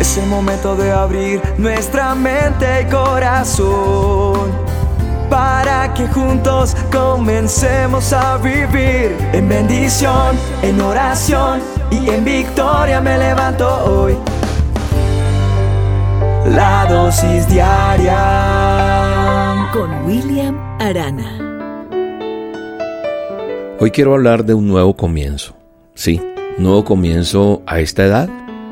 Es el momento de abrir nuestra mente y corazón para que juntos comencemos a vivir en bendición, en oración y en victoria me levanto hoy. La dosis diaria con William Arana. Hoy quiero hablar de un nuevo comienzo. Sí, nuevo comienzo a esta edad,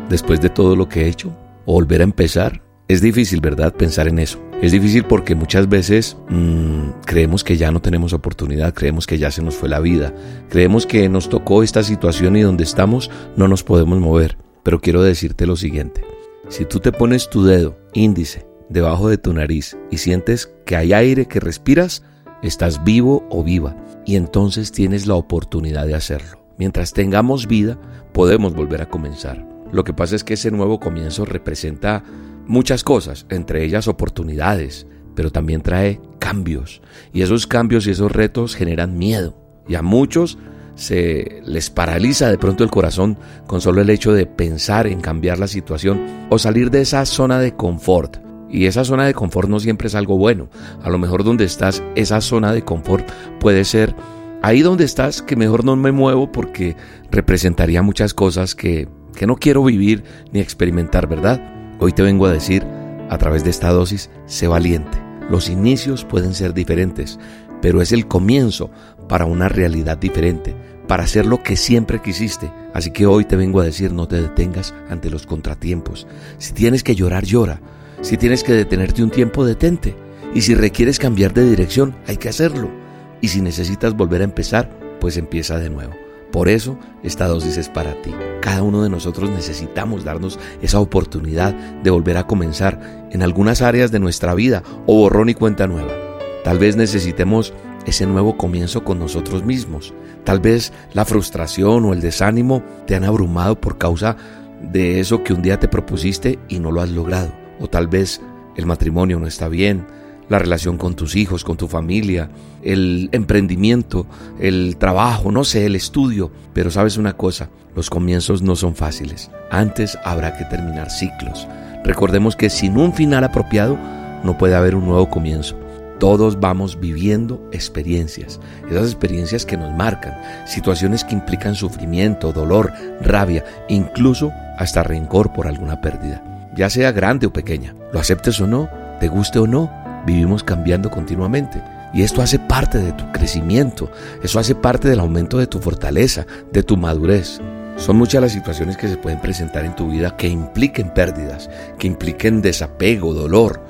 después de todo lo que he hecho, volver a empezar. Es difícil, ¿verdad?, pensar en eso. Es difícil porque muchas veces mmm, creemos que ya no tenemos oportunidad, creemos que ya se nos fue la vida, creemos que nos tocó esta situación y donde estamos no nos podemos mover. Pero quiero decirte lo siguiente, si tú te pones tu dedo índice debajo de tu nariz y sientes que hay aire que respiras, estás vivo o viva y entonces tienes la oportunidad de hacerlo. Mientras tengamos vida, podemos volver a comenzar. Lo que pasa es que ese nuevo comienzo representa muchas cosas, entre ellas oportunidades, pero también trae cambios. Y esos cambios y esos retos generan miedo. Y a muchos se les paraliza de pronto el corazón con solo el hecho de pensar en cambiar la situación o salir de esa zona de confort. Y esa zona de confort no siempre es algo bueno. A lo mejor donde estás, esa zona de confort puede ser ahí donde estás que mejor no me muevo porque representaría muchas cosas que, que no quiero vivir ni experimentar, ¿verdad? Hoy te vengo a decir, a través de esta dosis, sé valiente. Los inicios pueden ser diferentes, pero es el comienzo para una realidad diferente, para hacer lo que siempre quisiste. Así que hoy te vengo a decir, no te detengas ante los contratiempos. Si tienes que llorar, llora. Si tienes que detenerte un tiempo, detente. Y si requieres cambiar de dirección, hay que hacerlo. Y si necesitas volver a empezar, pues empieza de nuevo. Por eso esta dosis es para ti. Cada uno de nosotros necesitamos darnos esa oportunidad de volver a comenzar en algunas áreas de nuestra vida o borrón y cuenta nueva. Tal vez necesitemos ese nuevo comienzo con nosotros mismos. Tal vez la frustración o el desánimo te han abrumado por causa de eso que un día te propusiste y no lo has logrado. O tal vez el matrimonio no está bien, la relación con tus hijos, con tu familia, el emprendimiento, el trabajo, no sé, el estudio. Pero sabes una cosa, los comienzos no son fáciles. Antes habrá que terminar ciclos. Recordemos que sin un final apropiado no puede haber un nuevo comienzo. Todos vamos viviendo experiencias, esas experiencias que nos marcan, situaciones que implican sufrimiento, dolor, rabia, incluso hasta rencor por alguna pérdida, ya sea grande o pequeña. Lo aceptes o no, te guste o no, vivimos cambiando continuamente. Y esto hace parte de tu crecimiento, eso hace parte del aumento de tu fortaleza, de tu madurez. Son muchas las situaciones que se pueden presentar en tu vida que impliquen pérdidas, que impliquen desapego, dolor,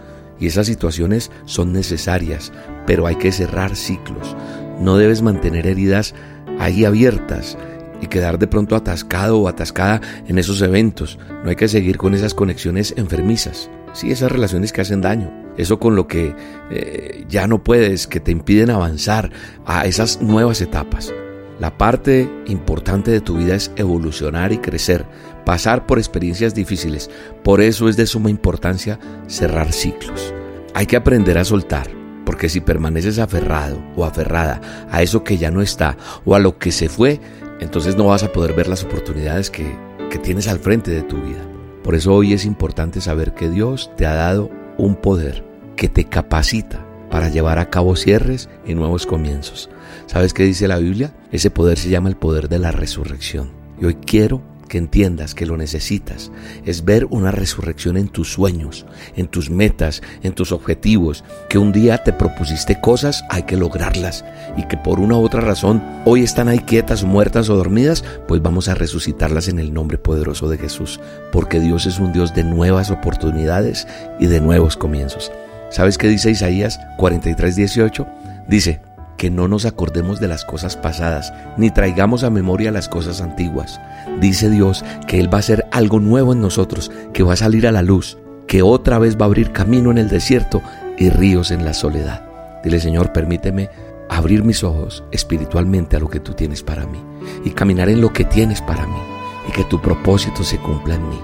y esas situaciones son necesarias, pero hay que cerrar ciclos. No debes mantener heridas ahí abiertas y quedar de pronto atascado o atascada en esos eventos. No hay que seguir con esas conexiones enfermizas. Sí, esas relaciones que hacen daño. Eso con lo que eh, ya no puedes, que te impiden avanzar a esas nuevas etapas. La parte importante de tu vida es evolucionar y crecer, pasar por experiencias difíciles. Por eso es de suma importancia cerrar ciclos. Hay que aprender a soltar, porque si permaneces aferrado o aferrada a eso que ya no está o a lo que se fue, entonces no vas a poder ver las oportunidades que, que tienes al frente de tu vida. Por eso hoy es importante saber que Dios te ha dado un poder que te capacita para llevar a cabo cierres y nuevos comienzos. ¿Sabes qué dice la Biblia? Ese poder se llama el poder de la resurrección. Y hoy quiero que entiendas que lo necesitas. Es ver una resurrección en tus sueños, en tus metas, en tus objetivos. Que un día te propusiste cosas, hay que lograrlas. Y que por una u otra razón hoy están ahí quietas, muertas o dormidas, pues vamos a resucitarlas en el nombre poderoso de Jesús. Porque Dios es un Dios de nuevas oportunidades y de nuevos comienzos. ¿Sabes qué dice Isaías 43, 18? Dice, que no nos acordemos de las cosas pasadas, ni traigamos a memoria las cosas antiguas. Dice Dios que Él va a hacer algo nuevo en nosotros, que va a salir a la luz, que otra vez va a abrir camino en el desierto y ríos en la soledad. Dile Señor, permíteme abrir mis ojos espiritualmente a lo que tú tienes para mí y caminar en lo que tienes para mí y que tu propósito se cumpla en mí.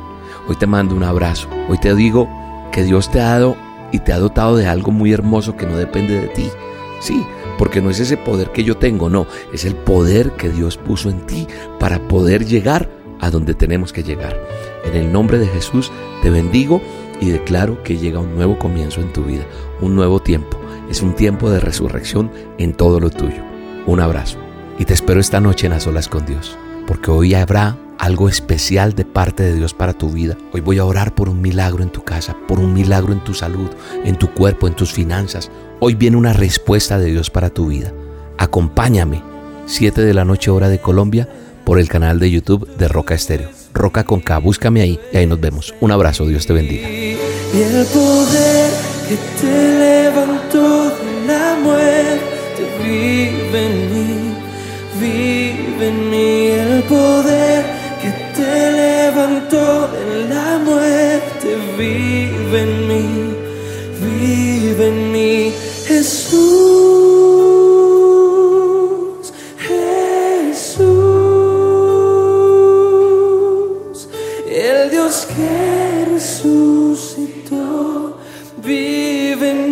Hoy te mando un abrazo, hoy te digo que Dios te ha dado y te ha dotado de algo muy hermoso que no depende de ti. Sí, porque no es ese poder que yo tengo, no, es el poder que Dios puso en ti para poder llegar a donde tenemos que llegar. En el nombre de Jesús te bendigo y declaro que llega un nuevo comienzo en tu vida, un nuevo tiempo. Es un tiempo de resurrección en todo lo tuyo. Un abrazo y te espero esta noche en las olas con Dios, porque hoy habrá algo especial de parte de Dios para tu vida. Hoy voy a orar por un milagro en tu casa, por un milagro en tu salud, en tu cuerpo, en tus finanzas. Hoy viene una respuesta de Dios para tu vida. Acompáñame, 7 de la noche hora de Colombia, por el canal de YouTube de Roca Estéreo. Roca con K, búscame ahí y ahí nos vemos. Un abrazo, Dios te bendiga. Y el poder que te levantó de la muerte vive en mí, vive en mí el poder vive en mí, vive en mí, Jesús, Jesús, el Dios que resucitó, vive en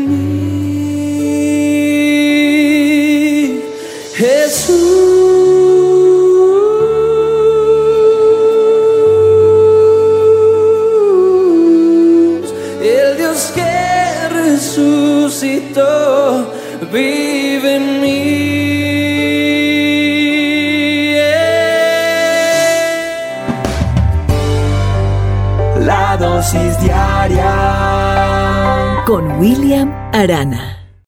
con William Arana.